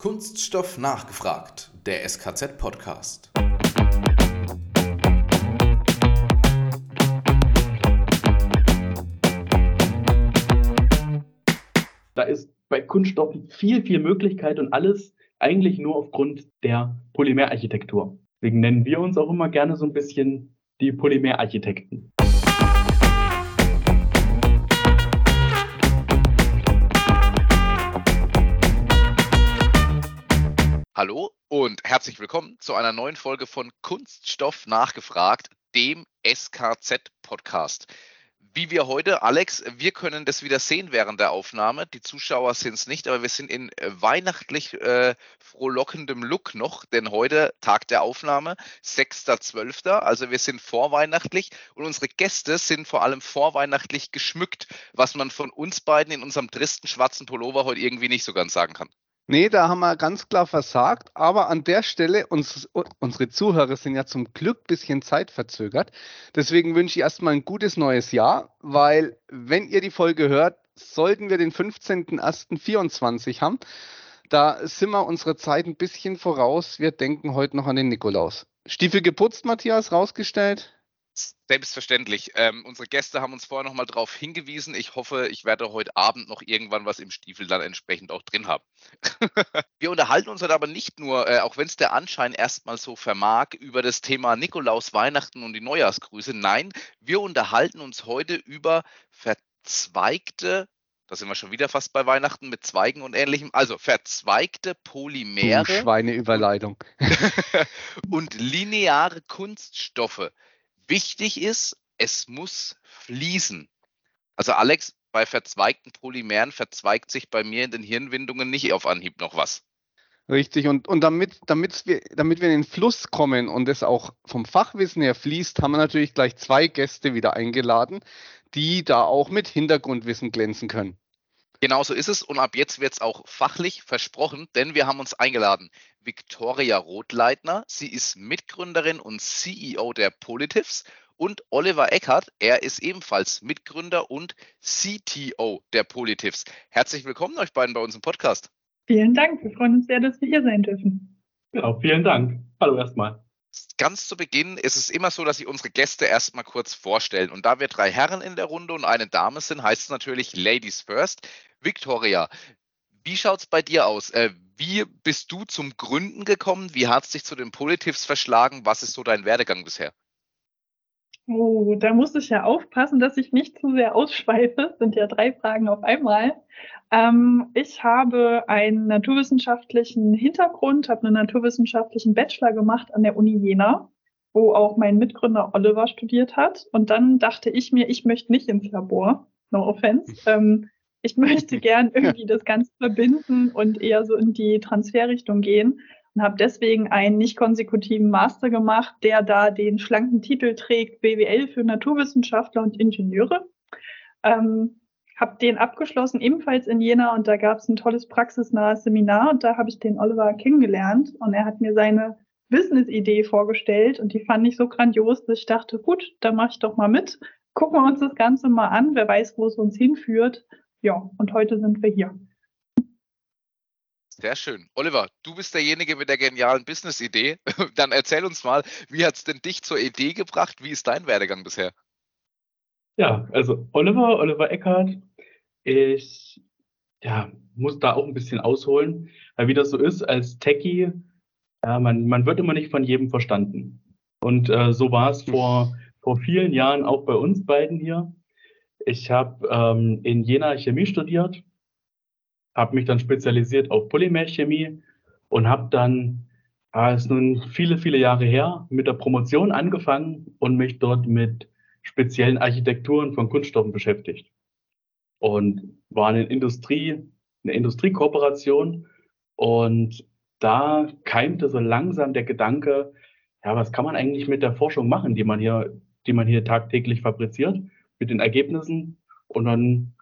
Kunststoff nachgefragt, der SKZ-Podcast. Da ist bei Kunststoffen viel, viel Möglichkeit und alles eigentlich nur aufgrund der Polymerarchitektur. Deswegen nennen wir uns auch immer gerne so ein bisschen die Polymerarchitekten. Hallo und herzlich willkommen zu einer neuen Folge von Kunststoff nachgefragt, dem SKZ-Podcast. Wie wir heute, Alex, wir können das wieder sehen während der Aufnahme. Die Zuschauer sind es nicht, aber wir sind in weihnachtlich äh, frohlockendem Look noch, denn heute Tag der Aufnahme, 6.12., also wir sind vorweihnachtlich und unsere Gäste sind vor allem vorweihnachtlich geschmückt, was man von uns beiden in unserem tristen schwarzen Pullover heute irgendwie nicht so ganz sagen kann. Nee, da haben wir ganz klar versagt. Aber an der Stelle, uns, unsere Zuhörer sind ja zum Glück ein bisschen zeitverzögert. Deswegen wünsche ich erstmal ein gutes neues Jahr, weil wenn ihr die Folge hört, sollten wir den 15.01.24 haben. Da sind wir unsere Zeit ein bisschen voraus. Wir denken heute noch an den Nikolaus. Stiefel geputzt, Matthias, rausgestellt? Selbstverständlich. Ähm, unsere Gäste haben uns vorher nochmal darauf hingewiesen. Ich hoffe, ich werde heute Abend noch irgendwann was im Stiefel dann entsprechend auch drin haben. wir unterhalten uns heute aber nicht nur, äh, auch wenn es der Anschein erstmal so vermag, über das Thema Nikolaus, Weihnachten und die Neujahrsgrüße. Nein, wir unterhalten uns heute über verzweigte da sind wir schon wieder fast bei Weihnachten mit Zweigen und ähnlichem. Also verzweigte Polymere. Schweineüberleitung. und lineare Kunststoffe wichtig ist, es muss fließen. Also Alex, bei verzweigten Polymeren verzweigt sich bei mir in den Hirnwindungen nicht auf Anhieb noch was. Richtig, und, und damit, damit, wir, damit wir in den Fluss kommen und es auch vom Fachwissen her fließt, haben wir natürlich gleich zwei Gäste wieder eingeladen, die da auch mit Hintergrundwissen glänzen können. Genau so ist es und ab jetzt wird es auch fachlich versprochen, denn wir haben uns eingeladen. Viktoria Rothleitner, sie ist Mitgründerin und CEO der Politivs und Oliver Eckert, er ist ebenfalls Mitgründer und CTO der Politivs. Herzlich willkommen euch beiden bei uns im Podcast. Vielen Dank, wir freuen uns sehr, dass wir hier sein dürfen. Genau, vielen Dank. Hallo erstmal ganz zu Beginn ist es immer so, dass sich unsere Gäste erstmal kurz vorstellen. Und da wir drei Herren in der Runde und eine Dame sind, heißt es natürlich Ladies First. Victoria, wie schaut es bei dir aus? Äh, wie bist du zum Gründen gekommen? Wie hat es dich zu den Politivs verschlagen? Was ist so dein Werdegang bisher? Oh, da muss ich ja aufpassen, dass ich nicht zu sehr ausschweife. Sind ja drei Fragen auf einmal. Ähm, ich habe einen naturwissenschaftlichen Hintergrund, habe einen naturwissenschaftlichen Bachelor gemacht an der Uni Jena, wo auch mein Mitgründer Oliver studiert hat. Und dann dachte ich mir, ich möchte nicht ins Labor. No offense. Ähm, ich möchte gern irgendwie das Ganze verbinden und eher so in die Transferrichtung gehen und habe deswegen einen nicht konsekutiven Master gemacht, der da den schlanken Titel trägt BWL für Naturwissenschaftler und Ingenieure. Ähm, habe den abgeschlossen, ebenfalls in Jena und da gab es ein tolles praxisnahes Seminar und da habe ich den Oliver kennengelernt und er hat mir seine Business-Idee vorgestellt und die fand ich so grandios, dass ich dachte, gut, da mache ich doch mal mit. Gucken wir uns das Ganze mal an, wer weiß, wo es uns hinführt. Ja, und heute sind wir hier. Sehr schön. Oliver, du bist derjenige mit der genialen Business-Idee. Dann erzähl uns mal, wie hat es denn dich zur Idee gebracht? Wie ist dein Werdegang bisher? Ja, also Oliver, Oliver Eckhardt, ich ja, muss da auch ein bisschen ausholen, weil wie das so ist, als Techie, ja, man, man wird immer nicht von jedem verstanden. Und äh, so war es vor, vor vielen Jahren auch bei uns beiden hier. Ich habe ähm, in Jena Chemie studiert, habe mich dann spezialisiert auf Polymerchemie und habe dann, ah, ist nun viele, viele Jahre her, mit der Promotion angefangen und mich dort mit speziellen Architekturen von Kunststoffen beschäftigt. Und war eine Industrie, eine Industriekooperation und da keimte so langsam der Gedanke, ja, was kann man eigentlich mit der Forschung machen, die man hier, die man hier tagtäglich fabriziert? mit den Ergebnissen. Und dann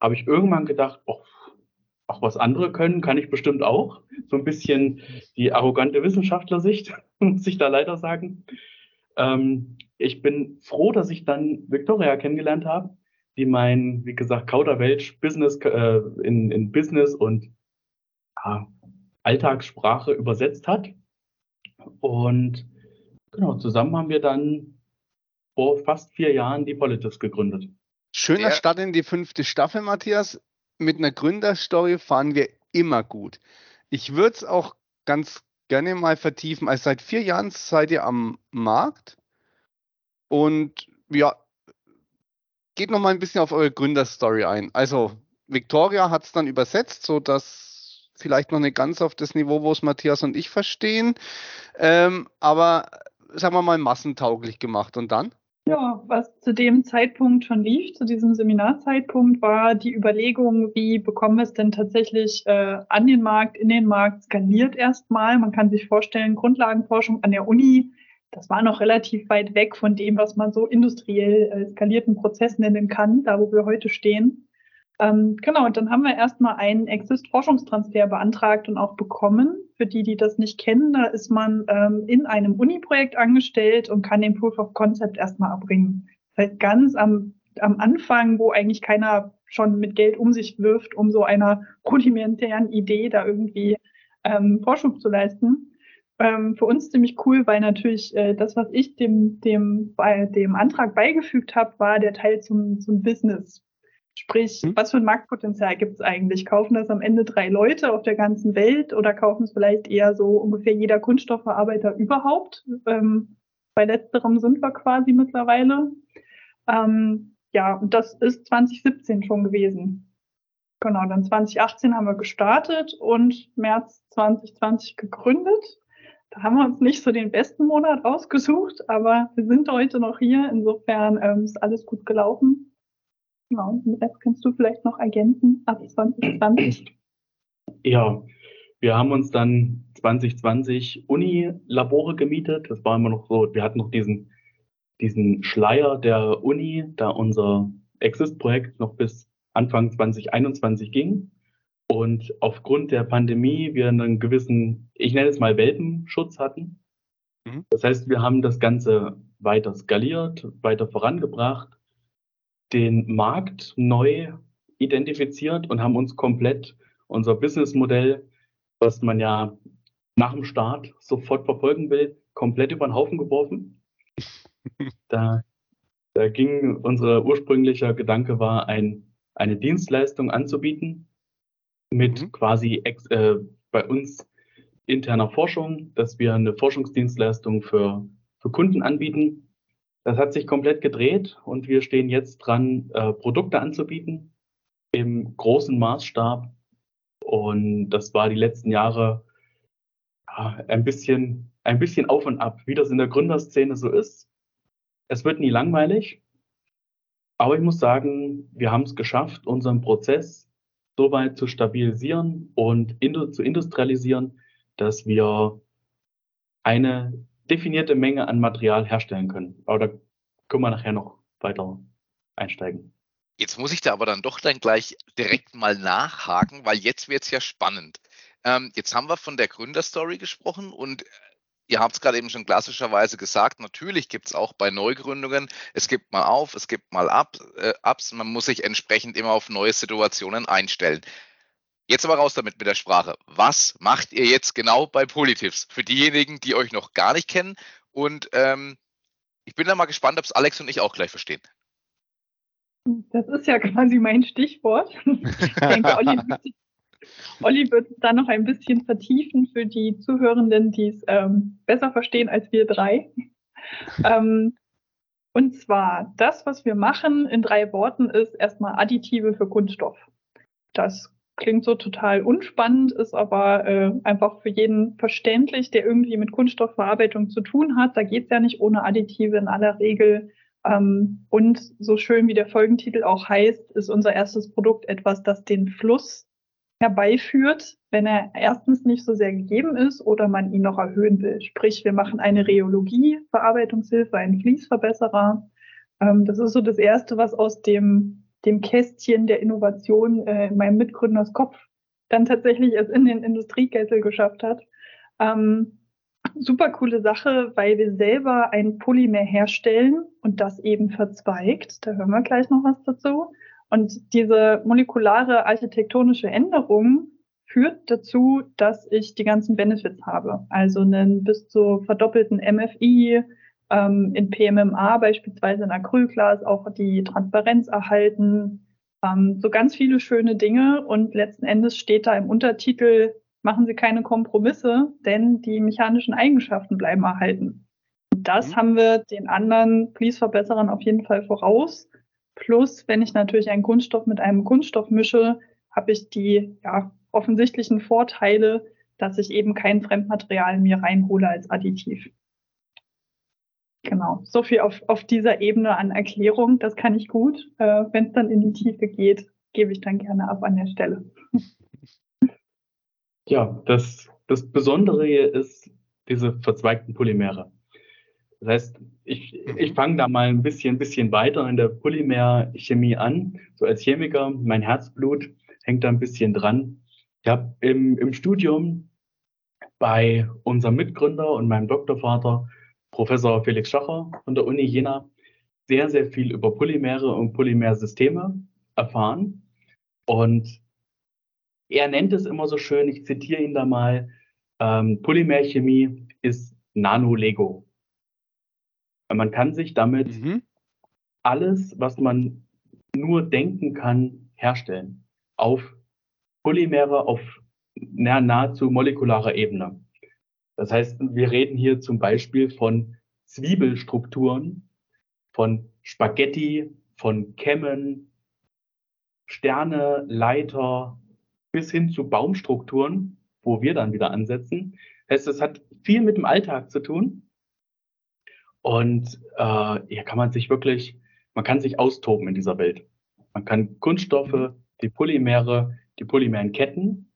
habe ich irgendwann gedacht, oh, auch was andere können, kann ich bestimmt auch. So ein bisschen die arrogante Wissenschaftlersicht, muss ich da leider sagen. Ähm, ich bin froh, dass ich dann Victoria kennengelernt habe, die mein, wie gesagt, Kauderwelsch Business äh, in, in Business und ja, Alltagssprache übersetzt hat. Und genau, zusammen haben wir dann vor fast vier Jahren die Politics gegründet. Schöner Der- Start in die fünfte Staffel, Matthias. Mit einer Gründerstory fahren wir immer gut. Ich würde es auch ganz gerne mal vertiefen. Also seit vier Jahren seid ihr am Markt und ja, geht noch mal ein bisschen auf eure Gründerstory ein. Also Victoria hat es dann übersetzt, so dass vielleicht noch nicht ganz auf das Niveau, wo es Matthias und ich verstehen, ähm, aber sagen wir mal massentauglich gemacht. Und dann? Ja, was zu dem Zeitpunkt schon lief, zu diesem Seminarzeitpunkt, war die Überlegung, wie bekommen wir es denn tatsächlich äh, an den Markt, in den Markt, skaliert erstmal. Man kann sich vorstellen, Grundlagenforschung an der Uni, das war noch relativ weit weg von dem, was man so industriell äh, skalierten Prozess nennen kann, da wo wir heute stehen. Ähm, genau, und dann haben wir erstmal einen Exist-Forschungstransfer beantragt und auch bekommen. Für die, die das nicht kennen, da ist man ähm, in einem Uni-Projekt angestellt und kann den Proof of Concept erstmal erbringen. Das heißt, ganz am, am Anfang, wo eigentlich keiner schon mit Geld um sich wirft, um so einer rudimentären Idee da irgendwie ähm, Vorschub zu leisten. Ähm, für uns ziemlich cool, weil natürlich äh, das, was ich dem, dem, bei dem Antrag beigefügt habe, war der Teil zum, zum Business. Sprich, Hm. was für ein Marktpotenzial gibt es eigentlich? Kaufen das am Ende drei Leute auf der ganzen Welt oder kaufen es vielleicht eher so ungefähr jeder Kunststoffverarbeiter überhaupt? Ähm, bei letzterem sind wir quasi mittlerweile. Ähm, ja, und das ist 2017 schon gewesen. Genau, dann 2018 haben wir gestartet und März 2020 gegründet. Da haben wir uns nicht so den besten Monat ausgesucht, aber wir sind heute noch hier. Insofern ähm, ist alles gut gelaufen. Genau, und den Rest kannst du vielleicht noch ergänzen ab 2020. Ja, wir haben uns dann 2020 Uni-Labore gemietet. Das war immer noch so, wir hatten noch diesen, diesen Schleier der Uni, da unser Exist-Projekt noch bis Anfang 2021 ging. Und aufgrund der Pandemie wir einen gewissen, ich nenne es mal Welpenschutz hatten. Mhm. Das heißt, wir haben das Ganze weiter skaliert, weiter vorangebracht, den Markt neu identifiziert und haben uns komplett unser Businessmodell, was man ja nach dem Start sofort verfolgen will, komplett über den Haufen geworfen. Da, da ging unser ursprünglicher Gedanke war, ein, eine Dienstleistung anzubieten mit Mhm. quasi ex, äh, bei uns interner Forschung, dass wir eine Forschungsdienstleistung für, für Kunden anbieten. Das hat sich komplett gedreht und wir stehen jetzt dran, äh, Produkte anzubieten im großen Maßstab. Und das war die letzten Jahre ja, ein bisschen, ein bisschen auf und ab, wie das in der Gründerszene so ist. Es wird nie langweilig. Aber ich muss sagen, wir haben es geschafft, unseren Prozess so weit zu stabilisieren und zu industrialisieren, dass wir eine definierte Menge an Material herstellen können. Aber da können wir nachher noch weiter einsteigen. Jetzt muss ich da aber dann doch dann gleich direkt mal nachhaken, weil jetzt wird es ja spannend. Ähm, jetzt haben wir von der Gründerstory gesprochen und ihr habt es gerade eben schon klassischerweise gesagt, natürlich gibt es auch bei Neugründungen, es gibt mal auf, es gibt mal ab, äh, Ups, man muss sich entsprechend immer auf neue Situationen einstellen. Jetzt aber raus damit mit der Sprache. Was macht ihr jetzt genau bei Polytips? Für diejenigen, die euch noch gar nicht kennen und ähm, ich bin da mal gespannt, ob es Alex und ich auch gleich verstehen. Das ist ja quasi mein Stichwort. Ich denke, Olli, wird es da noch ein bisschen vertiefen für die Zuhörenden, die es ähm, besser verstehen als wir drei. Ähm, und zwar, das, was wir machen in drei Worten, ist erstmal Additive für Kunststoff. Das klingt so total unspannend, ist aber äh, einfach für jeden verständlich, der irgendwie mit Kunststoffverarbeitung zu tun hat. Da geht es ja nicht ohne Additive in aller Regel. Ähm, und so schön wie der Folgentitel auch heißt, ist unser erstes Produkt etwas, das den Fluss herbeiführt, wenn er erstens nicht so sehr gegeben ist oder man ihn noch erhöhen will. Sprich, wir machen eine Rheologie, Verarbeitungshilfe, einen Fließverbesserer. Ähm, das ist so das Erste, was aus dem, dem Kästchen der Innovation äh, in meinem Mitgründers Kopf dann tatsächlich es in den Industriekessel geschafft hat. Ähm, super coole Sache, weil wir selber ein Polymer herstellen und das eben verzweigt. Da hören wir gleich noch was dazu. Und diese molekulare architektonische Änderung führt dazu, dass ich die ganzen Benefits habe. Also einen bis zu verdoppelten MFI, ähm, in PMMA beispielsweise in Acrylglas auch die Transparenz erhalten. Ähm, so ganz viele schöne Dinge und letzten Endes steht da im Untertitel, machen Sie keine Kompromisse, denn die mechanischen Eigenschaften bleiben erhalten. Das mhm. haben wir den anderen Fließverbesserern auf jeden Fall voraus. Plus, wenn ich natürlich einen Kunststoff mit einem Kunststoff mische, habe ich die ja, offensichtlichen Vorteile, dass ich eben kein Fremdmaterial mir reinhole als Additiv. Genau, so viel auf, auf dieser Ebene an Erklärung, das kann ich gut. Äh, Wenn es dann in die Tiefe geht, gebe ich dann gerne ab an der Stelle. Ja, das, das Besondere hier ist diese verzweigten Polymere. Das heißt, ich, ich mhm. fange da mal ein bisschen, bisschen weiter in der Polymerchemie an. So als Chemiker, mein Herzblut hängt da ein bisschen dran. Ich habe im, im Studium bei unserem Mitgründer und meinem Doktorvater Professor Felix Schacher von der Uni Jena sehr, sehr viel über Polymere und Polymersysteme erfahren. Und er nennt es immer so schön, ich zitiere ihn da mal, ähm, Polymerchemie ist Nano-Lego. Man kann sich damit mhm. alles, was man nur denken kann, herstellen. Auf Polymere auf nahezu molekularer Ebene. Das heißt, wir reden hier zum Beispiel von Zwiebelstrukturen, von Spaghetti, von Kämmen, Sterne, Leiter bis hin zu Baumstrukturen, wo wir dann wieder ansetzen. Das heißt, es hat viel mit dem Alltag zu tun. Und äh, hier kann man sich wirklich, man kann sich austoben in dieser Welt. Man kann Kunststoffe, die Polymere, die polymeren Ketten,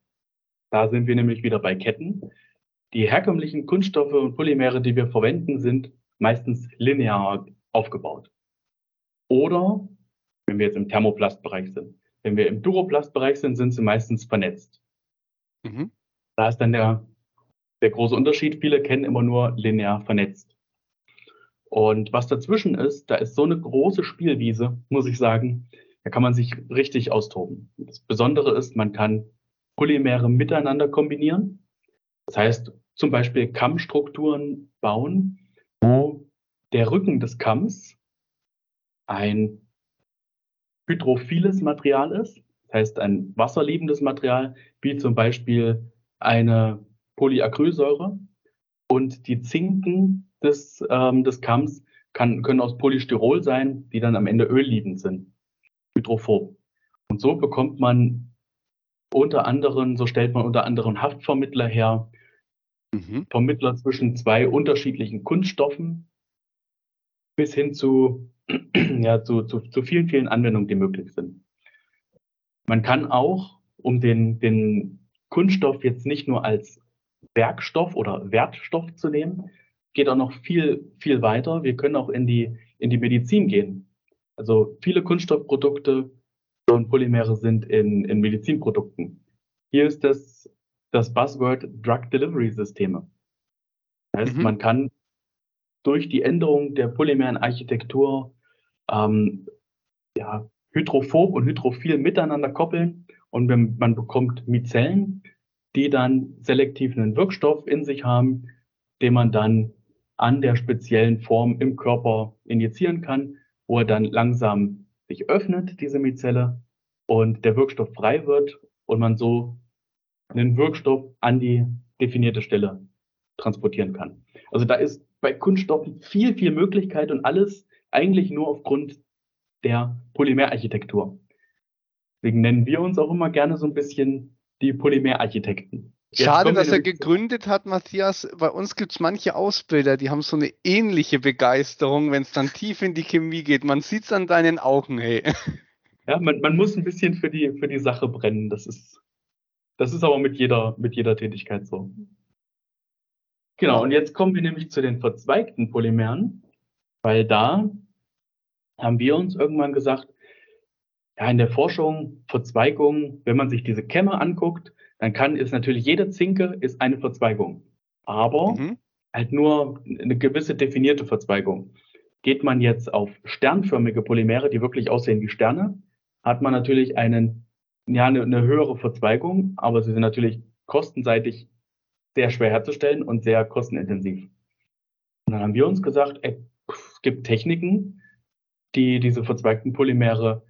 da sind wir nämlich wieder bei Ketten, die herkömmlichen Kunststoffe und Polymere, die wir verwenden, sind meistens linear aufgebaut. Oder, wenn wir jetzt im Thermoplastbereich sind, wenn wir im Duroplastbereich sind, sind sie meistens vernetzt. Mhm. Da ist dann der, der große Unterschied. Viele kennen immer nur linear vernetzt. Und was dazwischen ist, da ist so eine große Spielwiese, muss ich sagen, da kann man sich richtig austoben. Das Besondere ist, man kann Polymere miteinander kombinieren. Das heißt, zum Beispiel Kammstrukturen bauen, wo der Rücken des Kamms ein hydrophiles Material ist, das heißt ein wasserliebendes Material, wie zum Beispiel eine Polyacrylsäure. Und die Zinken des, ähm, des Kamms kann, können aus Polystyrol sein, die dann am Ende ölliebend sind, hydrophob. Und so bekommt man unter anderem, so stellt man unter anderem Haftvermittler her, mhm. Vermittler zwischen zwei unterschiedlichen Kunststoffen bis hin zu, ja, zu, zu, zu vielen, vielen Anwendungen, die möglich sind. Man kann auch, um den, den Kunststoff jetzt nicht nur als Werkstoff oder Wertstoff zu nehmen, geht auch noch viel, viel weiter. Wir können auch in die, in die Medizin gehen. Also viele Kunststoffprodukte und Polymere sind in, in Medizinprodukten. Hier ist das das Buzzword Drug Delivery Systeme. Das heißt, mhm. man kann durch die Änderung der polymeren Architektur ähm, ja, hydrophob und hydrophil miteinander koppeln und man bekommt Mizellen, die dann selektiv einen Wirkstoff in sich haben, den man dann an der speziellen Form im Körper injizieren kann, wo er dann langsam sich öffnet, diese Mizelle, und der Wirkstoff frei wird und man so einen Wirkstoff an die definierte Stelle transportieren kann. Also da ist bei Kunststoffen viel, viel Möglichkeit und alles eigentlich nur aufgrund der Polymerarchitektur. Deswegen nennen wir uns auch immer gerne so ein bisschen die Polymerarchitekten. Schade, dass er gegründet hat, Matthias. Bei uns gibt es manche Ausbilder, die haben so eine ähnliche Begeisterung, wenn es dann tief in die Chemie geht. Man sieht es an deinen Augen, hey. Ja, man, man muss ein bisschen für die, für die Sache brennen. Das ist, das ist aber mit jeder, mit jeder Tätigkeit so. Genau, und jetzt kommen wir nämlich zu den verzweigten Polymeren, weil da haben wir uns irgendwann gesagt, ja, in der Forschung, Verzweigung, wenn man sich diese Kämme anguckt, dann kann, ist natürlich jede Zinke ist eine Verzweigung. Aber mhm. halt nur eine gewisse definierte Verzweigung. Geht man jetzt auf sternförmige Polymere, die wirklich aussehen wie Sterne, hat man natürlich einen ja eine, eine höhere Verzweigung, aber sie sind natürlich kostenseitig sehr schwer herzustellen und sehr kostenintensiv. Und dann haben wir uns gesagt, ey, es gibt Techniken, die diese verzweigten Polymere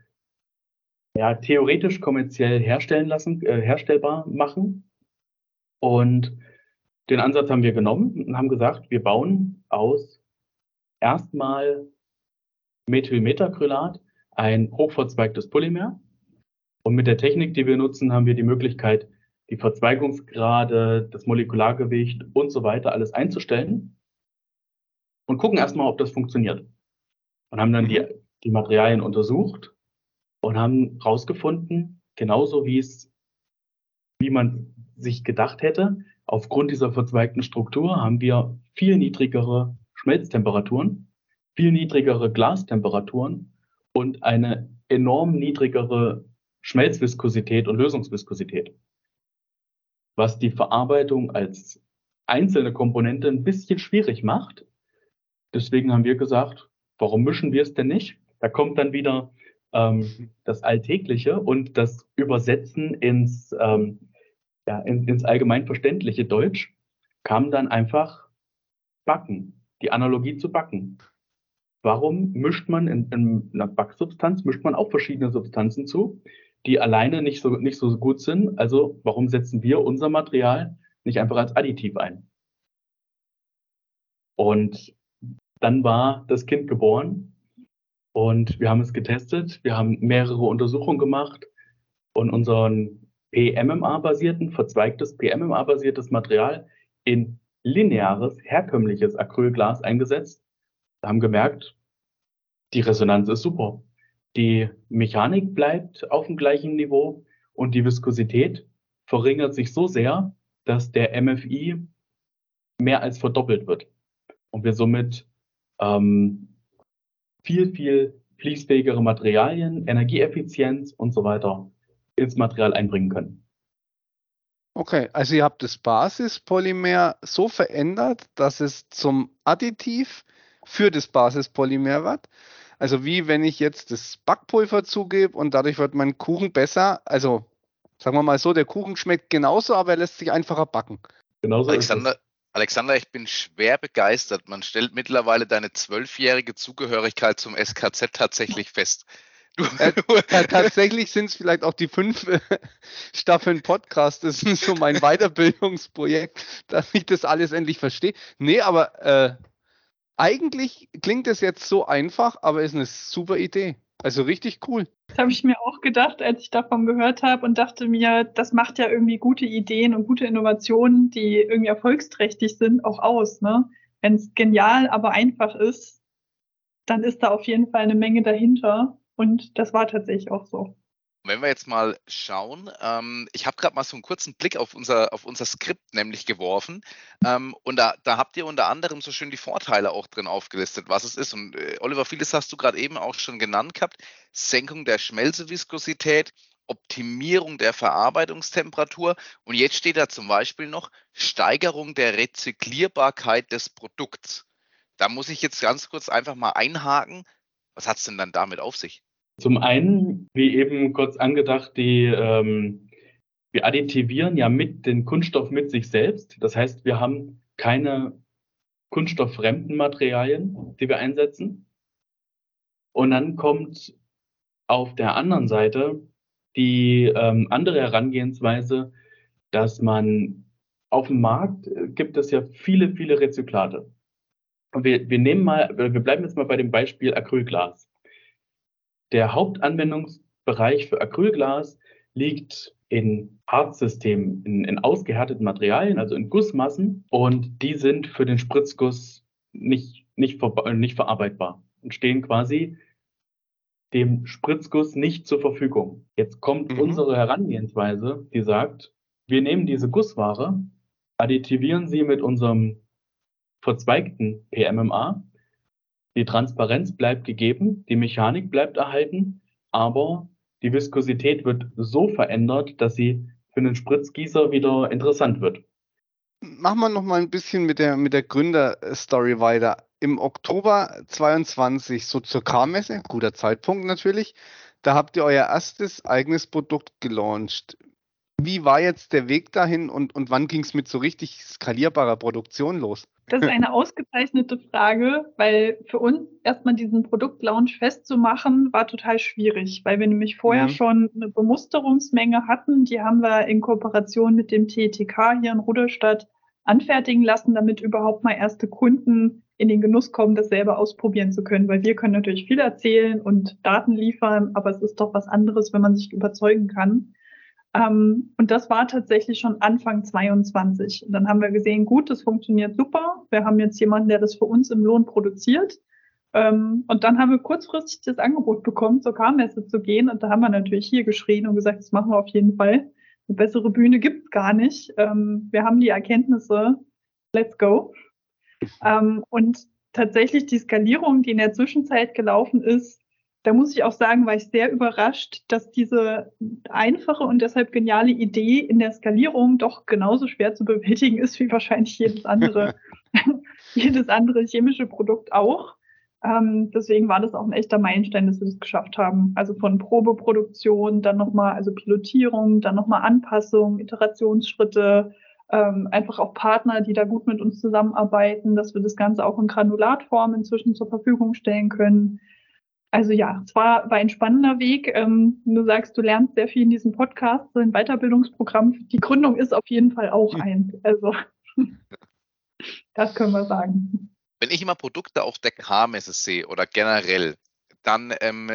ja, theoretisch kommerziell herstellen lassen, äh, herstellbar machen. Und den Ansatz haben wir genommen und haben gesagt, wir bauen aus erstmal Methylmetacrylat ein hochverzweigtes Polymer. Und mit der Technik, die wir nutzen, haben wir die Möglichkeit, die Verzweigungsgrade, das Molekulargewicht und so weiter alles einzustellen und gucken erstmal, ob das funktioniert. Und haben dann die, mhm. die Materialien untersucht und haben herausgefunden, genauso wie es, wie man sich gedacht hätte, aufgrund dieser verzweigten Struktur haben wir viel niedrigere Schmelztemperaturen, viel niedrigere Glastemperaturen und eine enorm niedrigere Schmelzviskosität und Lösungsviskosität. Was die Verarbeitung als einzelne Komponente ein bisschen schwierig macht. Deswegen haben wir gesagt, warum mischen wir es denn nicht? Da kommt dann wieder ähm, das Alltägliche und das Übersetzen ins, ähm, ja, in, ins allgemeinverständliche Deutsch kam dann einfach Backen, die Analogie zu Backen. Warum mischt man in, in einer Backsubstanz, mischt man auch verschiedene Substanzen zu, die alleine nicht so, nicht so gut sind? Also warum setzen wir unser Material nicht einfach als Additiv ein? Und dann war das Kind geboren und wir haben es getestet. Wir haben mehrere Untersuchungen gemacht und unseren PMMA-basierten, verzweigtes PMMA-basiertes Material in lineares, herkömmliches Acrylglas eingesetzt. Wir haben gemerkt, die Resonanz ist super. Die Mechanik bleibt auf dem gleichen Niveau und die Viskosität verringert sich so sehr, dass der MFI mehr als verdoppelt wird und wir somit ähm, viel, viel fließfähigere Materialien, Energieeffizienz und so weiter ins Material einbringen können. Okay, also ihr habt das Basispolymer so verändert, dass es zum Additiv für das Basispolymer wird. Also wie wenn ich jetzt das Backpulver zugebe und dadurch wird mein Kuchen besser. Also sagen wir mal so, der Kuchen schmeckt genauso, aber er lässt sich einfacher backen. Genauso Alexander, Alexander, ich bin schwer begeistert. Man stellt mittlerweile deine zwölfjährige Zugehörigkeit zum SKZ tatsächlich fest. Du, äh, tatsächlich sind es vielleicht auch die fünf äh, Staffeln Podcast. Das ist so mein Weiterbildungsprojekt, dass ich das alles endlich verstehe. Nee, aber äh, eigentlich klingt es jetzt so einfach, aber ist eine super Idee. Also richtig cool. Das habe ich mir auch gedacht, als ich davon gehört habe und dachte mir, das macht ja irgendwie gute Ideen und gute Innovationen, die irgendwie erfolgsträchtig sind, auch aus. Ne? Wenn es genial, aber einfach ist, dann ist da auf jeden Fall eine Menge dahinter. Und das war tatsächlich auch so. Wenn wir jetzt mal schauen, ähm, ich habe gerade mal so einen kurzen Blick auf unser, auf unser Skript nämlich geworfen ähm, und da, da habt ihr unter anderem so schön die Vorteile auch drin aufgelistet, was es ist. Und äh, Oliver, vieles hast du gerade eben auch schon genannt gehabt. Senkung der Schmelzeviskosität, Optimierung der Verarbeitungstemperatur und jetzt steht da zum Beispiel noch Steigerung der Rezyklierbarkeit des Produkts. Da muss ich jetzt ganz kurz einfach mal einhaken. Was hat es denn dann damit auf sich? Zum einen, wie eben kurz angedacht, die, ähm, wir additivieren ja mit den Kunststoff mit sich selbst. Das heißt, wir haben keine kunststofffremden Materialien, die wir einsetzen. Und dann kommt auf der anderen Seite die ähm, andere Herangehensweise, dass man auf dem Markt äh, gibt es ja viele, viele Rezyklate. Und wir, wir nehmen mal, wir bleiben jetzt mal bei dem Beispiel Acrylglas. Der Hauptanwendungsbereich für Acrylglas liegt in Harzsystemen, in, in ausgehärteten Materialien, also in Gussmassen. Und die sind für den Spritzguss nicht, nicht, ver, nicht verarbeitbar und stehen quasi dem Spritzguss nicht zur Verfügung. Jetzt kommt mhm. unsere Herangehensweise, die sagt, wir nehmen diese Gussware, additivieren sie mit unserem verzweigten PMMA die Transparenz bleibt gegeben, die Mechanik bleibt erhalten, aber die Viskosität wird so verändert, dass sie für einen Spritzgießer wieder interessant wird. Machen wir noch mal ein bisschen mit der, mit der Gründerstory weiter. Im Oktober 22, so zur K-Messe, guter Zeitpunkt natürlich, Da habt ihr euer erstes eigenes Produkt gelauncht. Wie war jetzt der Weg dahin und, und wann ging es mit so richtig skalierbarer Produktion los? Das ist eine ausgezeichnete Frage, weil für uns erstmal diesen Produktlaunch festzumachen, war total schwierig, weil wir nämlich vorher mhm. schon eine Bemusterungsmenge hatten. Die haben wir in Kooperation mit dem TTK hier in Rudolstadt anfertigen lassen, damit überhaupt mal erste Kunden in den Genuss kommen, das selber ausprobieren zu können. Weil wir können natürlich viel erzählen und Daten liefern, aber es ist doch was anderes, wenn man sich überzeugen kann. Ähm, und das war tatsächlich schon Anfang 22. Und dann haben wir gesehen, gut, das funktioniert super. Wir haben jetzt jemanden, der das für uns im Lohn produziert. Ähm, und dann haben wir kurzfristig das Angebot bekommen, zur K-Messe zu gehen. Und da haben wir natürlich hier geschrien und gesagt, das machen wir auf jeden Fall. Eine bessere Bühne gibt's gar nicht. Ähm, wir haben die Erkenntnisse. Let's go. Ähm, und tatsächlich die Skalierung, die in der Zwischenzeit gelaufen ist, da muss ich auch sagen, war ich sehr überrascht, dass diese einfache und deshalb geniale Idee in der Skalierung doch genauso schwer zu bewältigen ist wie wahrscheinlich jedes andere, jedes andere chemische Produkt auch. Ähm, deswegen war das auch ein echter Meilenstein, dass wir das geschafft haben. Also von Probeproduktion, dann nochmal, also Pilotierung, dann nochmal Anpassung, Iterationsschritte, ähm, einfach auch Partner, die da gut mit uns zusammenarbeiten, dass wir das Ganze auch in Granulatform inzwischen zur Verfügung stellen können. Also ja, es war, war ein spannender Weg. Ähm, du sagst, du lernst sehr viel in diesem Podcast, so ein Weiterbildungsprogramm. Die Gründung ist auf jeden Fall auch hm. ein. Also das können wir sagen. Wenn ich immer Produkte auf der K-Messe sehe oder generell, dann ähm,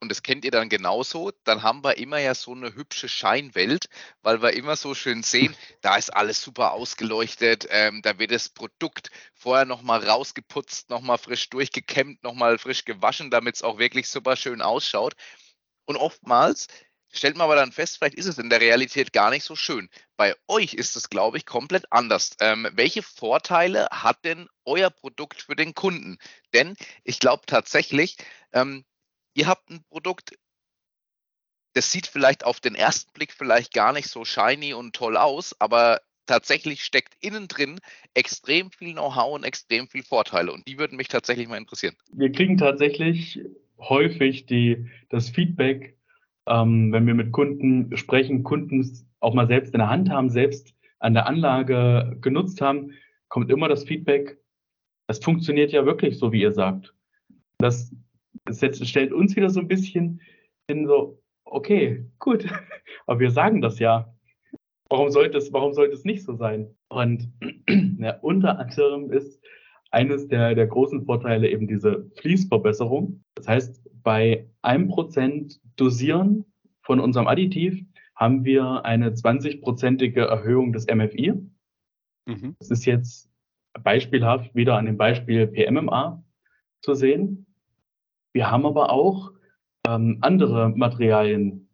und das kennt ihr dann genauso, dann haben wir immer ja so eine hübsche Scheinwelt, weil wir immer so schön sehen, da ist alles super ausgeleuchtet, ähm, da wird das Produkt vorher nochmal rausgeputzt, nochmal frisch durchgekämmt, nochmal frisch gewaschen, damit es auch wirklich super schön ausschaut. Und oftmals stellt man aber dann fest, vielleicht ist es in der Realität gar nicht so schön. Bei euch ist es, glaube ich, komplett anders. Ähm, welche Vorteile hat denn euer Produkt für den Kunden? Denn ich glaube tatsächlich, ähm, ihr habt ein Produkt, das sieht vielleicht auf den ersten Blick vielleicht gar nicht so shiny und toll aus, aber tatsächlich steckt innen drin extrem viel Know-how und extrem viel Vorteile. Und die würden mich tatsächlich mal interessieren. Wir kriegen tatsächlich häufig die, das Feedback, ähm, wenn wir mit Kunden sprechen, Kunden auch mal selbst in der Hand haben, selbst an der Anlage genutzt haben, kommt immer das Feedback, das funktioniert ja wirklich so, wie ihr sagt. Das es jetzt stellt uns wieder so ein bisschen in so, okay, gut, aber wir sagen das ja. Warum sollte es, warum sollte es nicht so sein? Und ja, unter anderem ist eines der, der großen Vorteile eben diese Fließverbesserung. Das heißt, bei einem Prozent Dosieren von unserem Additiv haben wir eine 20-prozentige Erhöhung des MFI. Mhm. Das ist jetzt beispielhaft wieder an dem Beispiel PMMA zu sehen. Wir haben aber auch ähm, andere Materialien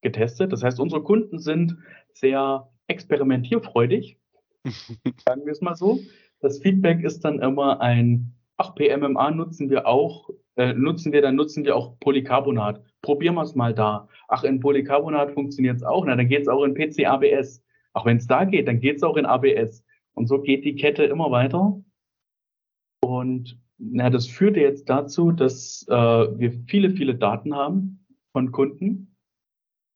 getestet. Das heißt, unsere Kunden sind sehr experimentierfreudig, sagen wir es mal so. Das Feedback ist dann immer ein, ach, PMMA nutzen wir auch, äh, nutzen wir, dann nutzen wir auch Polycarbonat. Probieren wir es mal da. Ach, in Polycarbonat funktioniert es auch. Na, dann geht es auch in PCABS. Auch wenn es da geht, dann geht es auch in ABS. Und so geht die Kette immer weiter. Und na, das führte jetzt dazu, dass äh, wir viele, viele Daten haben von Kunden.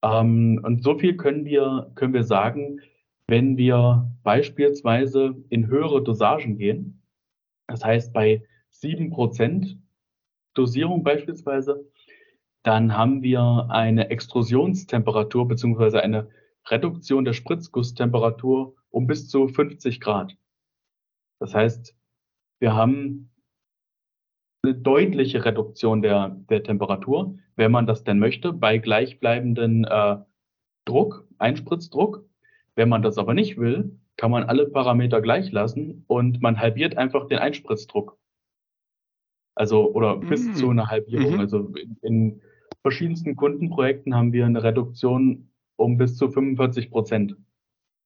Ähm, und so viel können wir, können wir sagen, wenn wir beispielsweise in höhere Dosagen gehen, das heißt bei sieben Prozent Dosierung beispielsweise, dann haben wir eine Extrusionstemperatur beziehungsweise eine Reduktion der Spritzgusstemperatur um bis zu 50 Grad. Das heißt, wir haben eine deutliche Reduktion der, der Temperatur, wenn man das denn möchte, bei gleichbleibenden äh, Druck, Einspritzdruck. Wenn man das aber nicht will, kann man alle Parameter gleich lassen und man halbiert einfach den Einspritzdruck. Also, oder bis mhm. zu einer Halbierung. Mhm. Also in, in verschiedensten Kundenprojekten haben wir eine Reduktion um bis zu 45 Prozent.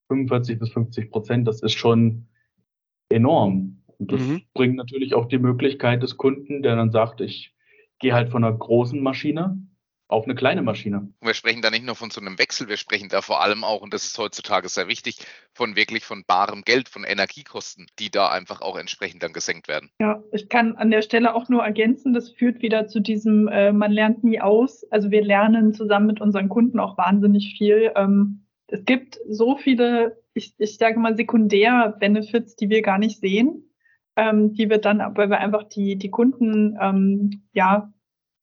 45 bis 50 Prozent, das ist schon enorm. Und das mhm. bringt natürlich auch die Möglichkeit des Kunden, der dann sagt, ich gehe halt von einer großen Maschine auf eine kleine Maschine. Und wir sprechen da nicht nur von so einem Wechsel, wir sprechen da vor allem auch, und das ist heutzutage sehr wichtig, von wirklich von barem Geld, von Energiekosten, die da einfach auch entsprechend dann gesenkt werden. Ja, ich kann an der Stelle auch nur ergänzen, das führt wieder zu diesem, äh, man lernt nie aus. Also wir lernen zusammen mit unseren Kunden auch wahnsinnig viel. Ähm, es gibt so viele, ich, ich sage mal, Sekundär-Benefits, die wir gar nicht sehen, ähm, die wir dann, weil wir einfach die, die Kunden ähm, ja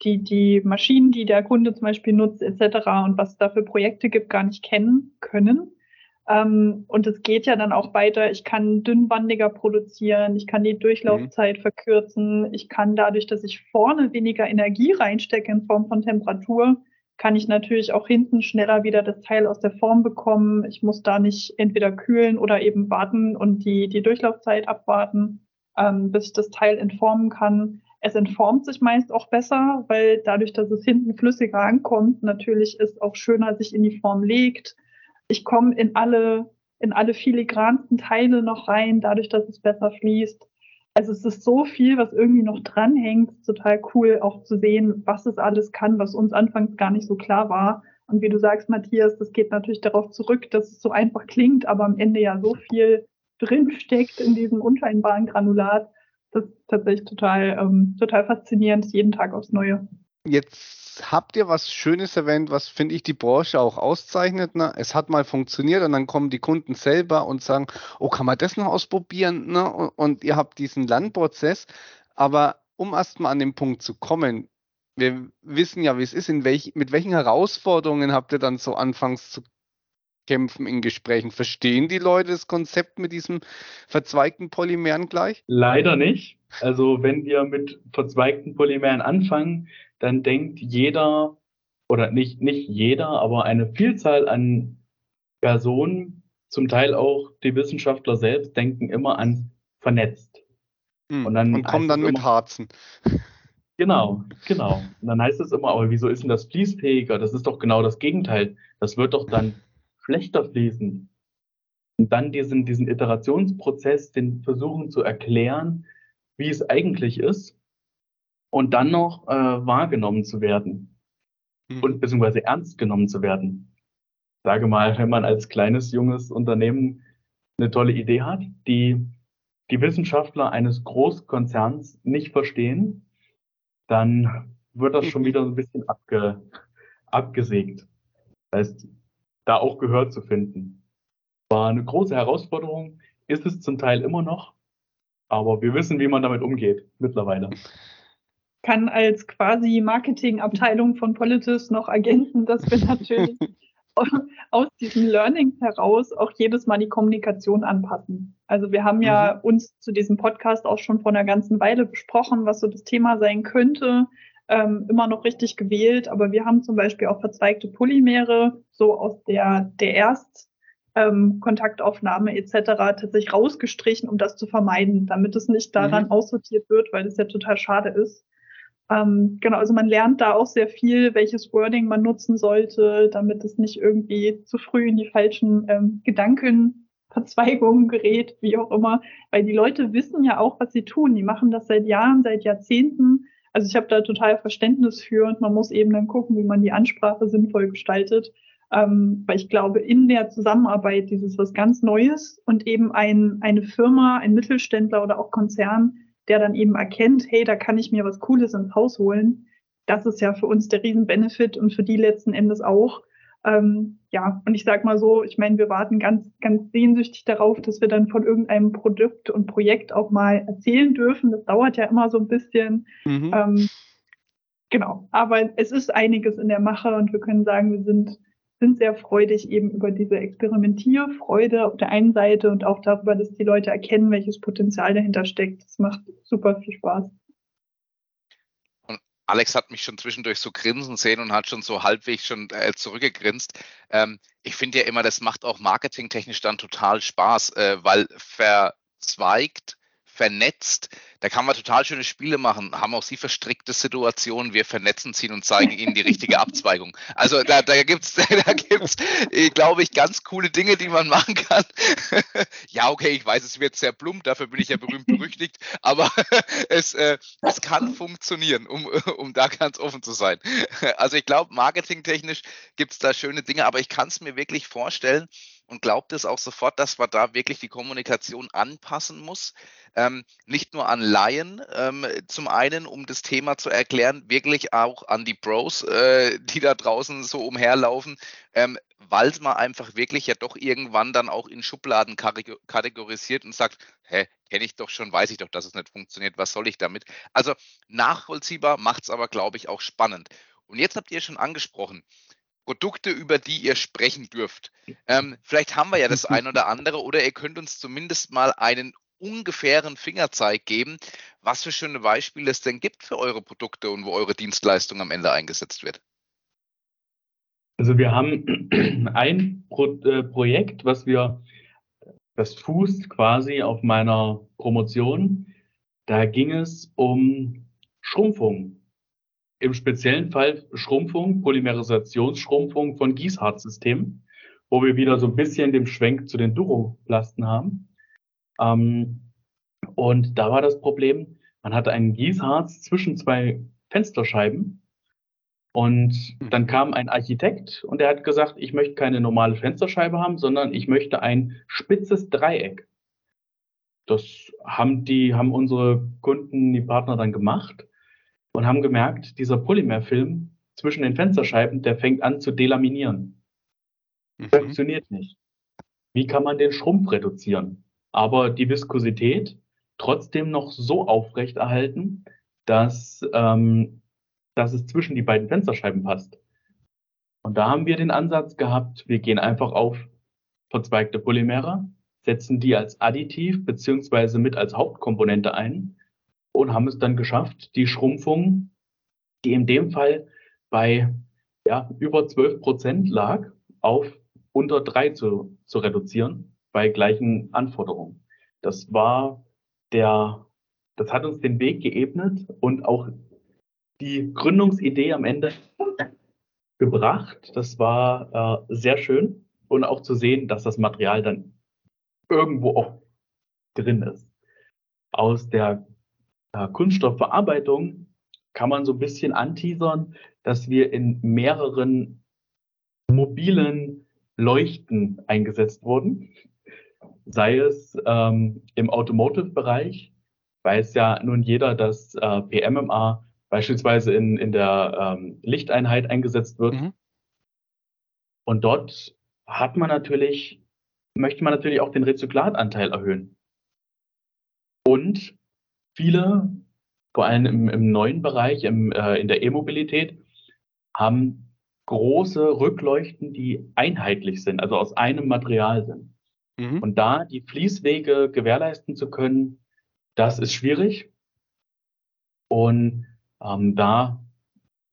die, die Maschinen, die der Kunde zum Beispiel nutzt, etc. und was es da für Projekte gibt, gar nicht kennen können. Ähm, und es geht ja dann auch weiter. Ich kann dünnwandiger produzieren, ich kann die Durchlaufzeit mhm. verkürzen, ich kann dadurch, dass ich vorne weniger Energie reinstecke in Form von Temperatur, kann ich natürlich auch hinten schneller wieder das Teil aus der Form bekommen. Ich muss da nicht entweder kühlen oder eben warten und die, die Durchlaufzeit abwarten, ähm, bis ich das Teil entformen kann. Es entformt sich meist auch besser, weil dadurch, dass es hinten flüssiger ankommt, natürlich ist auch schöner sich in die Form legt. Ich komme in alle, in alle filigransten Teile noch rein, dadurch, dass es besser fließt. Also es ist so viel, was irgendwie noch dranhängt. Total cool auch zu sehen, was es alles kann, was uns anfangs gar nicht so klar war. Und wie du sagst, Matthias, das geht natürlich darauf zurück, dass es so einfach klingt, aber am Ende ja so viel drinsteckt in diesem unscheinbaren Granulat, das ist tatsächlich total, ähm, total faszinierend, jeden Tag aufs Neue. Jetzt habt ihr was Schönes erwähnt, was finde ich die Branche auch auszeichnet. Ne? Es hat mal funktioniert und dann kommen die Kunden selber und sagen, oh, kann man das noch ausprobieren? Ne? Und, ihr habt diesen Lernprozess. Aber um erstmal an den Punkt zu kommen, wir wissen ja, wie es ist, welch, mit welchen Herausforderungen habt ihr dann so anfangs zu kämpfen in Gesprächen. Verstehen die Leute das Konzept mit diesem verzweigten Polymeren gleich? Leider nicht. Also wenn wir mit verzweigten Polymeren anfangen, dann denkt jeder oder nicht, nicht jeder, aber eine Vielzahl an Personen, zum Teil auch die Wissenschaftler selbst, denken immer an vernetzt. Hm, und, dann und kommen dann mit Harzen. Genau, genau. Und dann heißt es immer, aber wieso ist denn das fließfähiger? Das ist doch genau das Gegenteil. Das wird doch dann schlechter fließen. Und dann diesen, diesen Iterationsprozess, den versuchen zu erklären, wie es eigentlich ist und dann noch äh, wahrgenommen zu werden mhm. und beziehungsweise ernst genommen zu werden. Sage mal, wenn man als kleines, junges Unternehmen eine tolle Idee hat, die die Wissenschaftler eines Großkonzerns nicht verstehen, dann wird das schon wieder ein bisschen abge, abgesägt. Das heißt, da auch Gehör zu finden. War eine große Herausforderung, ist es zum Teil immer noch, aber wir wissen, wie man damit umgeht mittlerweile. Kann als quasi Marketingabteilung von Politis noch ergänzen, dass wir natürlich aus diesen Learnings heraus auch jedes Mal die Kommunikation anpassen. Also wir haben ja mhm. uns zu diesem Podcast auch schon vor einer ganzen Weile besprochen, was so das Thema sein könnte ähm, immer noch richtig gewählt, aber wir haben zum Beispiel auch verzweigte Polymere so aus der, der Erst ähm, Kontaktaufnahme etc. tatsächlich rausgestrichen, um das zu vermeiden, damit es nicht daran mhm. aussortiert wird, weil das ja total schade ist. Ähm, genau, also man lernt da auch sehr viel, welches Wording man nutzen sollte, damit es nicht irgendwie zu früh in die falschen ähm, Gedankenverzweigungen gerät, wie auch immer. Weil die Leute wissen ja auch, was sie tun. Die machen das seit Jahren, seit Jahrzehnten. Also ich habe da total Verständnis für und man muss eben dann gucken, wie man die Ansprache sinnvoll gestaltet. Ähm, weil ich glaube, in der Zusammenarbeit dieses was ganz Neues und eben ein, eine Firma, ein Mittelständler oder auch Konzern, der dann eben erkennt, hey, da kann ich mir was Cooles ins Haus holen. Das ist ja für uns der Riesen-Benefit und für die letzten Endes auch. Ähm, ja, und ich sag mal so, ich meine, wir warten ganz, ganz sehnsüchtig darauf, dass wir dann von irgendeinem Produkt und Projekt auch mal erzählen dürfen. Das dauert ja immer so ein bisschen. Mhm. Ähm, genau, aber es ist einiges in der Mache und wir können sagen, wir sind, sind sehr freudig eben über diese Experimentierfreude auf der einen Seite und auch darüber, dass die Leute erkennen, welches Potenzial dahinter steckt. Das macht super viel Spaß. Alex hat mich schon zwischendurch so grinsen sehen und hat schon so halbwegs schon äh, zurückgegrinst. Ähm, ich finde ja immer, das macht auch marketingtechnisch dann total Spaß, äh, weil verzweigt vernetzt. Da kann man total schöne Spiele machen, haben auch sie verstrickte Situationen, wir vernetzen sie und zeigen ihnen die richtige Abzweigung. Also da, da gibt's, da gibt's, äh, glaube ich, ganz coole Dinge, die man machen kann. ja, okay, ich weiß, es wird sehr plump, dafür bin ich ja berühmt berüchtigt, aber es, äh, es kann funktionieren, um, um da ganz offen zu sein. Also ich glaube, marketingtechnisch gibt's da schöne Dinge, aber ich kann es mir wirklich vorstellen, und glaubt es auch sofort, dass man da wirklich die Kommunikation anpassen muss. Ähm, nicht nur an Laien, ähm, zum einen, um das Thema zu erklären, wirklich auch an die Pros, äh, die da draußen so umherlaufen, ähm, weil man einfach wirklich ja doch irgendwann dann auch in Schubladen kategorisiert und sagt, hä, kenne ich doch schon, weiß ich doch, dass es nicht funktioniert, was soll ich damit? Also nachvollziehbar macht es aber, glaube ich, auch spannend. Und jetzt habt ihr schon angesprochen, Produkte, über die ihr sprechen dürft. Ähm, vielleicht haben wir ja das ein oder andere oder ihr könnt uns zumindest mal einen ungefähren Fingerzeig geben, was für schöne Beispiele es denn gibt für eure Produkte und wo eure Dienstleistung am Ende eingesetzt wird. Also wir haben ein Pro äh, Projekt, was wir, das fußt quasi auf meiner Promotion. Da ging es um Schrumpfung im speziellen Fall Schrumpfung, Polymerisationsschrumpfung von Gießharzsystemen, wo wir wieder so ein bisschen den Schwenk zu den Duroplasten haben. Ähm, und da war das Problem, man hatte einen Gießharz zwischen zwei Fensterscheiben und hm. dann kam ein Architekt und er hat gesagt, ich möchte keine normale Fensterscheibe haben, sondern ich möchte ein spitzes Dreieck. Das haben die, haben unsere Kunden, die Partner dann gemacht und haben gemerkt, dieser Polymerfilm zwischen den Fensterscheiben, der fängt an zu delaminieren. Mhm. Funktioniert nicht. Wie kann man den Schrumpf reduzieren? Aber die Viskosität trotzdem noch so aufrecht erhalten, dass, ähm, dass es zwischen die beiden Fensterscheiben passt. Und da haben wir den Ansatz gehabt, wir gehen einfach auf verzweigte Polymere, setzen die als Additiv beziehungsweise mit als Hauptkomponente ein und haben es dann geschafft, die Schrumpfung, die in dem Fall bei ja, über 12 Prozent lag, auf unter drei zu, zu reduzieren bei gleichen Anforderungen. Das war der, das hat uns den Weg geebnet und auch die Gründungsidee am Ende gebracht. Das war äh, sehr schön und auch zu sehen, dass das Material dann irgendwo auch drin ist. Aus der Kunststoffverarbeitung kann man so ein bisschen anteasern, dass wir in mehreren mobilen Leuchten eingesetzt wurden. Sei es ähm, im Automotive-Bereich, weiß ja nun jeder, dass äh, PMMA beispielsweise in, in der ähm, Lichteinheit eingesetzt wird. Mhm. Und dort hat man natürlich, möchte man natürlich auch den Rezyklatanteil erhöhen. Und viele, vor allem im, im neuen Bereich, im, äh, in der E-Mobilität, haben große Rückleuchten, die einheitlich sind, also aus einem Material sind. Mhm. Und da die Fließwege gewährleisten zu können, das ist schwierig. Und ähm, da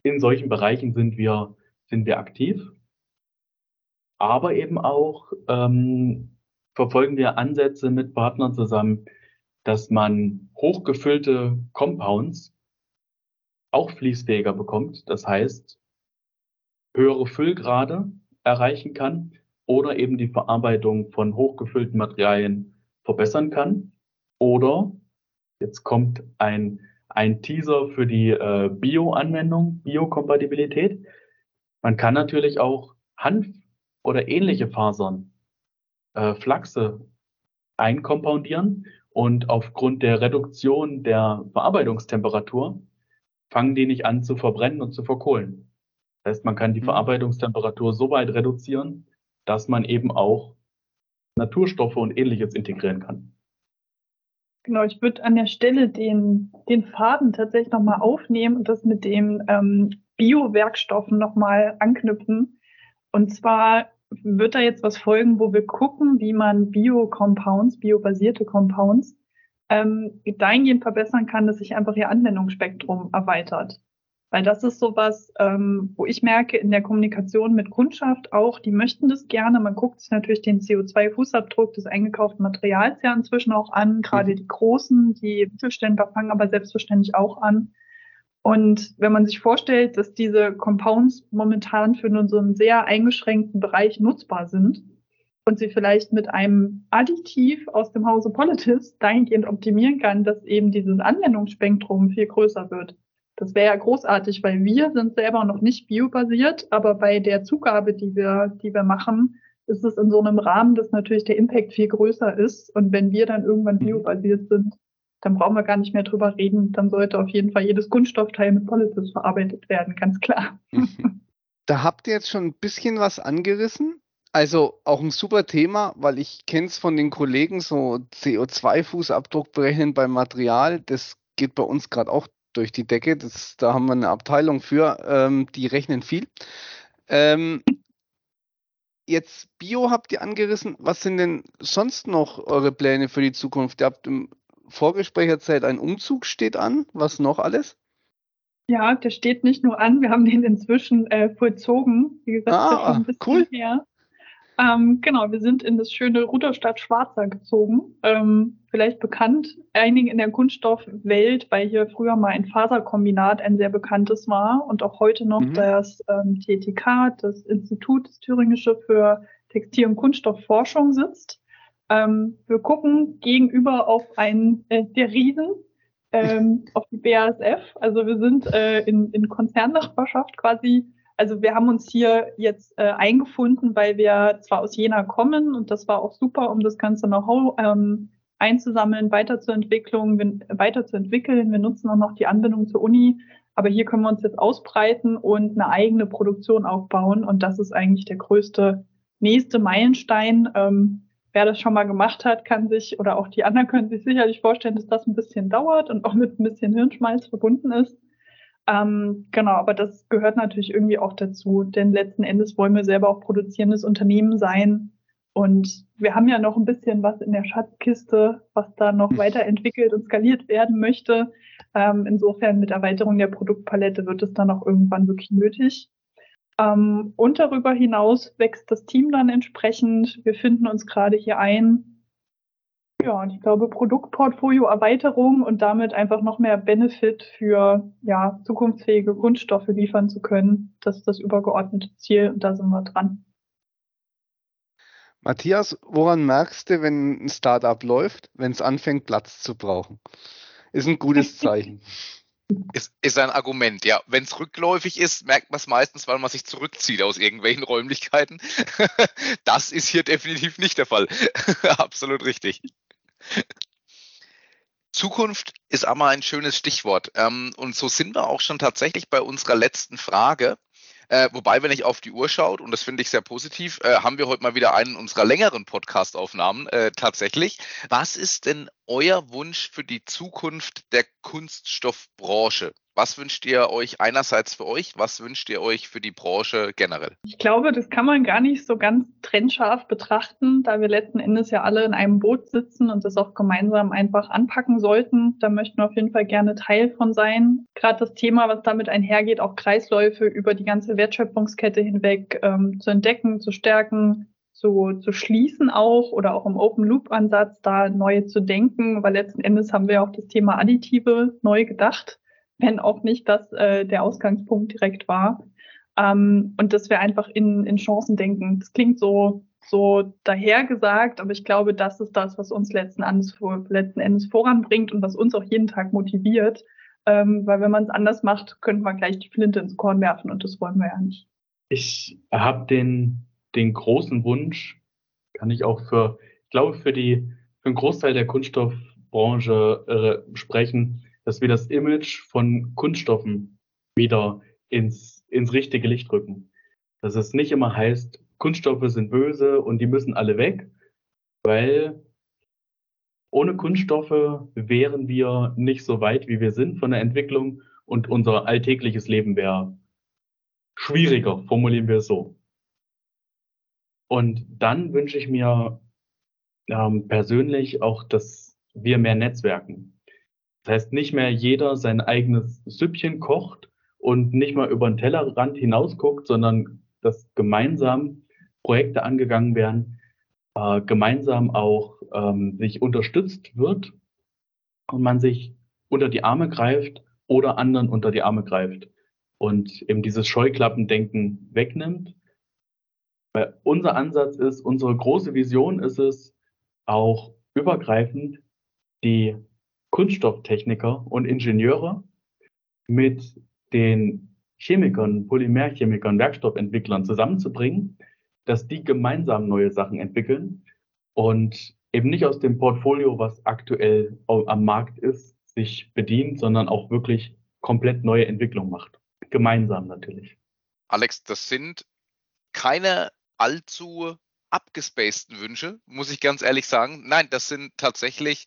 in solchen Bereichen sind wir, sind wir aktiv. Aber eben auch ähm, verfolgen wir Ansätze mit Partnern zusammen, dass man hochgefüllte Compounds auch fließfähiger bekommt. Das heißt, höhere Füllgrade erreichen kann oder eben die Verarbeitung von hochgefüllten Materialien verbessern kann. Oder jetzt kommt ein, ein Teaser für die äh, Bio-Anwendung, Biokompatibilität. Man kann natürlich auch Hanf oder ähnliche Fasern, äh, Flachse einkompoundieren und aufgrund der Reduktion der Verarbeitungstemperatur fangen die nicht an zu verbrennen und zu verkohlen. Das heißt, man kann die mhm. Verarbeitungstemperatur so weit reduzieren, dass man eben auch Naturstoffe und ähnliches integrieren kann. Genau, ich würde an der Stelle den, den Faden tatsächlich nochmal aufnehmen und das mit den ähm, Biowerkstoffen nochmal anknüpfen. Und zwar wird da jetzt was folgen, wo wir gucken, wie man Bio-Compounds, biobasierte Compounds, ähm, dahingehend verbessern kann, dass sich einfach ihr Anwendungsspektrum erweitert. Weil das ist sowas, ähm, wo ich merke in der Kommunikation mit Kundschaft auch, die möchten das gerne. Man guckt sich natürlich den CO2-Fußabdruck des eingekauften Materials ja inzwischen auch an. Gerade die Großen, die Mittelständler fangen aber selbstverständlich auch an. Und wenn man sich vorstellt, dass diese Compounds momentan für nur so einen sehr eingeschränkten Bereich nutzbar sind und sie vielleicht mit einem Additiv aus dem Hause Politis dahingehend optimieren kann, dass eben dieses Anwendungsspektrum viel größer wird. Das wäre ja großartig, weil wir sind selber noch nicht biobasiert, aber bei der Zugabe, die wir, die wir machen, ist es in so einem Rahmen, dass natürlich der Impact viel größer ist. Und wenn wir dann irgendwann mhm. biobasiert sind, dann brauchen wir gar nicht mehr drüber reden. Dann sollte auf jeden Fall jedes Kunststoffteil mit Polysis verarbeitet werden, ganz klar. Da habt ihr jetzt schon ein bisschen was angerissen. Also auch ein super Thema, weil ich kenne es von den Kollegen, so CO2-Fußabdruck berechnen beim Material. Das geht bei uns gerade auch durch die Decke. Das, da haben wir eine Abteilung für, ähm, die rechnen viel. Ähm, jetzt Bio habt ihr angerissen. Was sind denn sonst noch eure Pläne für die Zukunft? Ihr habt im Vorgespräch erzählt, ein Umzug steht an. Was noch alles? Ja, der steht nicht nur an, wir haben den inzwischen äh, vollzogen. Wie gesagt, ah, schon ein bisschen cool. her. Ähm, genau, wir sind in das schöne Rudolstadt Schwarzer gezogen. Ähm, vielleicht bekannt einigen in der Kunststoffwelt, weil hier früher mal ein Faserkombinat ein sehr bekanntes war und auch heute noch mhm. das ähm, TTK, das Institut das Thüringische für Textil- und Kunststoffforschung sitzt. Ähm, wir gucken gegenüber auf einen äh, der Riesen, ähm, auf die BASF. Also wir sind äh, in, in Konzernnachbarschaft quasi. Also wir haben uns hier jetzt äh, eingefunden, weil wir zwar aus Jena kommen und das war auch super, um das ganze Know-how ähm, einzusammeln, weiterzuentwickeln, weiterzuentwickeln. Wir nutzen auch noch die Anbindung zur Uni. Aber hier können wir uns jetzt ausbreiten und eine eigene Produktion aufbauen. Und das ist eigentlich der größte nächste Meilenstein. Ähm, wer das schon mal gemacht hat, kann sich oder auch die anderen können sich sicherlich vorstellen, dass das ein bisschen dauert und auch mit ein bisschen Hirnschmalz verbunden ist. Ähm, genau, aber das gehört natürlich irgendwie auch dazu, denn letzten Endes wollen wir selber auch produzierendes Unternehmen sein. Und wir haben ja noch ein bisschen was in der Schatzkiste, was da noch hm. weiterentwickelt und skaliert werden möchte. Ähm, insofern mit Erweiterung der Produktpalette wird es dann auch irgendwann wirklich nötig. Ähm, und darüber hinaus wächst das Team dann entsprechend. Wir finden uns gerade hier ein. Ja, und ich glaube, Produktportfolio-Erweiterung und damit einfach noch mehr Benefit für ja, zukunftsfähige Kunststoffe liefern zu können. Das ist das übergeordnete Ziel und da sind wir dran. Matthias, woran merkst du, wenn ein Startup läuft, wenn es anfängt, Platz zu brauchen? Ist ein gutes Zeichen. Ist, ist ein Argument, ja. Wenn es rückläufig ist, merkt man es meistens, weil man sich zurückzieht aus irgendwelchen Räumlichkeiten. das ist hier definitiv nicht der Fall. Absolut richtig. Zukunft ist aber ein schönes Stichwort. Ähm, und so sind wir auch schon tatsächlich bei unserer letzten Frage. Äh, wobei, wenn ich auf die Uhr schaut, und das finde ich sehr positiv, äh, haben wir heute mal wieder einen unserer längeren Podcast-Aufnahmen äh, tatsächlich. Was ist denn euer Wunsch für die Zukunft der Kunststoffbranche? Was wünscht ihr euch einerseits für euch? Was wünscht ihr euch für die Branche generell? Ich glaube, das kann man gar nicht so ganz trennscharf betrachten, da wir letzten Endes ja alle in einem Boot sitzen und das auch gemeinsam einfach anpacken sollten. Da möchten wir auf jeden Fall gerne Teil von sein. Gerade das Thema, was damit einhergeht, auch Kreisläufe über die ganze Wertschöpfungskette hinweg ähm, zu entdecken, zu stärken, zu, zu schließen auch oder auch im Open-Loop-Ansatz da neu zu denken, weil letzten Endes haben wir auch das Thema Additive neu gedacht wenn auch nicht das äh, der Ausgangspunkt direkt war. Ähm, und dass wir einfach in, in Chancen denken. Das klingt so, so dahergesagt, aber ich glaube, das ist das, was uns letzten Endes, letzten Endes voranbringt und was uns auch jeden Tag motiviert. Ähm, weil wenn man es anders macht, könnte man gleich die Flinte ins Korn werfen und das wollen wir ja nicht. Ich habe den, den großen Wunsch, kann ich auch für, ich glaube, für die, für einen Großteil der Kunststoffbranche äh, sprechen, dass wir das Image von Kunststoffen wieder ins, ins richtige Licht rücken. Dass es nicht immer heißt, Kunststoffe sind böse und die müssen alle weg, weil ohne Kunststoffe wären wir nicht so weit, wie wir sind von der Entwicklung und unser alltägliches Leben wäre schwieriger, formulieren wir es so. Und dann wünsche ich mir ähm, persönlich auch, dass wir mehr netzwerken. Das heißt, nicht mehr jeder sein eigenes Süppchen kocht und nicht mal über den Tellerrand hinausguckt, sondern dass gemeinsam Projekte angegangen werden, äh, gemeinsam auch ähm, sich unterstützt wird und man sich unter die Arme greift oder anderen unter die Arme greift und eben dieses Scheuklappendenken wegnimmt. Weil unser Ansatz ist, unsere große Vision ist es, auch übergreifend die Kunststofftechniker und Ingenieure mit den Chemikern, Polymerchemikern, Werkstoffentwicklern zusammenzubringen, dass die gemeinsam neue Sachen entwickeln und eben nicht aus dem Portfolio, was aktuell am Markt ist, sich bedient, sondern auch wirklich komplett neue Entwicklung macht. Gemeinsam natürlich. Alex, das sind keine allzu abgespaceden Wünsche, muss ich ganz ehrlich sagen. Nein, das sind tatsächlich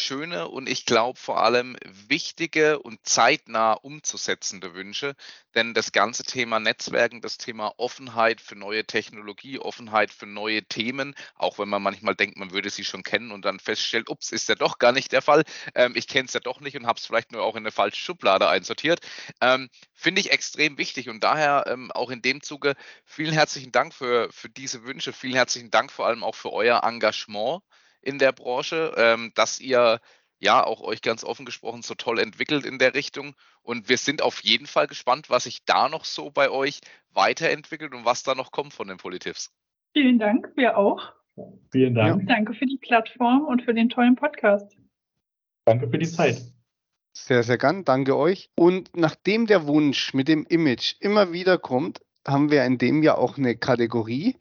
schöne und ich glaube vor allem wichtige und zeitnah umzusetzende Wünsche. Denn das ganze Thema Netzwerken, das Thema Offenheit für neue Technologie, Offenheit für neue Themen, auch wenn man manchmal denkt, man würde sie schon kennen und dann feststellt, ups, ist ja doch gar nicht der Fall. Ähm, ich kenne es ja doch nicht und habe es vielleicht nur auch in eine falsche Schublade einsortiert. Ähm, Finde ich extrem wichtig und daher ähm, auch in dem Zuge vielen herzlichen Dank für, für diese Wünsche. Vielen herzlichen Dank vor allem auch für euer Engagement in der Branche, ähm, dass ihr ja auch euch ganz offen gesprochen so toll entwickelt in der Richtung. Und wir sind auf jeden Fall gespannt, was sich da noch so bei euch weiterentwickelt und was da noch kommt von den Politivs. Vielen Dank, wir auch. Vielen Dank. Ja. Danke für die Plattform und für den tollen Podcast. Danke für die Zeit. Sehr, sehr gern. Danke euch. Und nachdem der Wunsch mit dem Image immer wieder kommt, haben wir in dem Jahr auch eine Kategorie.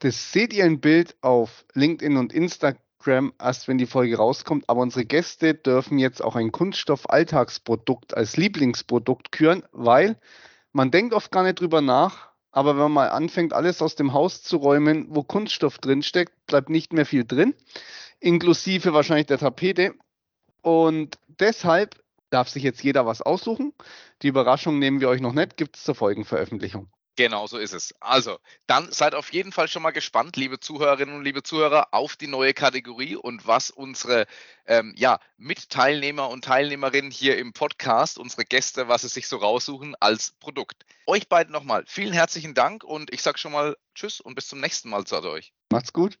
Das seht ihr ein Bild auf LinkedIn und Instagram Instagram erst, wenn die Folge rauskommt. Aber unsere Gäste dürfen jetzt auch ein Kunststoff-Alltagsprodukt als Lieblingsprodukt küren, weil man denkt oft gar nicht drüber nach. Aber wenn man mal anfängt, alles aus dem Haus zu räumen, wo Kunststoff drinsteckt, bleibt nicht mehr viel drin, inklusive wahrscheinlich der Tapete. Und deshalb darf sich jetzt jeder was aussuchen. Die Überraschung nehmen wir euch noch nicht, gibt es zur Folgenveröffentlichung. Genau so ist es. Also, dann seid auf jeden Fall schon mal gespannt, liebe Zuhörerinnen und liebe Zuhörer, auf die neue Kategorie und was unsere ähm, ja, Mitteilnehmer und Teilnehmerinnen hier im Podcast, unsere Gäste, was sie sich so raussuchen als Produkt. Euch beiden nochmal vielen herzlichen Dank und ich sage schon mal Tschüss und bis zum nächsten Mal zu euch. Macht's gut.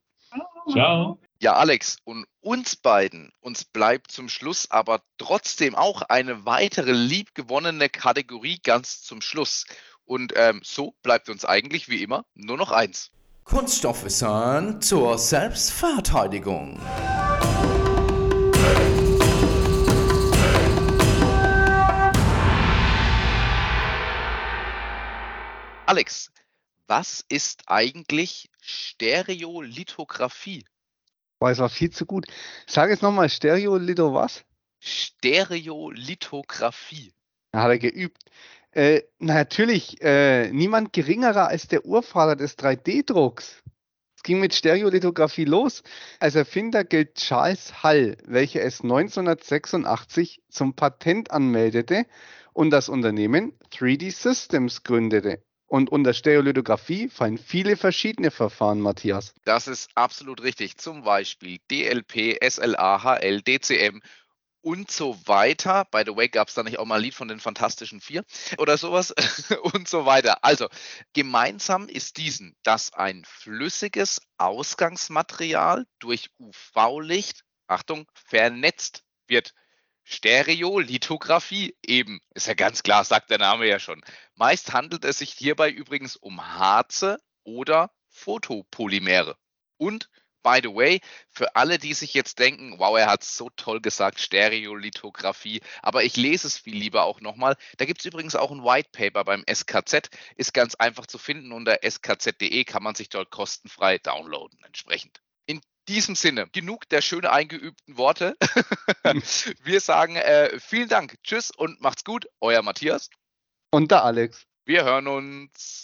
Ciao. Ja, Alex, und uns beiden, uns bleibt zum Schluss aber trotzdem auch eine weitere liebgewonnene Kategorie ganz zum Schluss. Und ähm, so bleibt uns eigentlich wie immer nur noch eins. Kunststoffwissen zur Selbstverteidigung. Alex, was ist eigentlich Stereolithografie? Es war viel zu gut. Sag jetzt nochmal, Stereolitho was? Stereolithografie. Da hat er geübt. Äh, natürlich, äh, niemand geringerer als der Urvater des 3D-Drucks. Es ging mit Stereolithografie los. Als Erfinder gilt Charles Hall, welcher es 1986 zum Patent anmeldete und das Unternehmen 3D Systems gründete. Und unter Stereolithografie fallen viele verschiedene Verfahren, Matthias. Das ist absolut richtig. Zum Beispiel DLP, SLA, HL, DCM und so weiter. By the way, gab es da nicht auch mal ein Lied von den Fantastischen Vier oder sowas und so weiter. Also, gemeinsam ist diesen, dass ein flüssiges Ausgangsmaterial durch UV-Licht, Achtung, vernetzt wird. Stereolithografie eben, ist ja ganz klar, sagt der Name ja schon. Meist handelt es sich hierbei übrigens um Harze oder Photopolymere. Und by the way, für alle, die sich jetzt denken, wow, er hat es so toll gesagt, Stereolithografie, aber ich lese es viel lieber auch nochmal. Da gibt es übrigens auch ein White Paper beim SKZ, ist ganz einfach zu finden. Unter skz.de kann man sich dort kostenfrei downloaden entsprechend. In diesem Sinne, genug der schön eingeübten Worte. Wir sagen äh, vielen Dank, tschüss und macht's gut, euer Matthias. Und der Alex. Wir hören uns.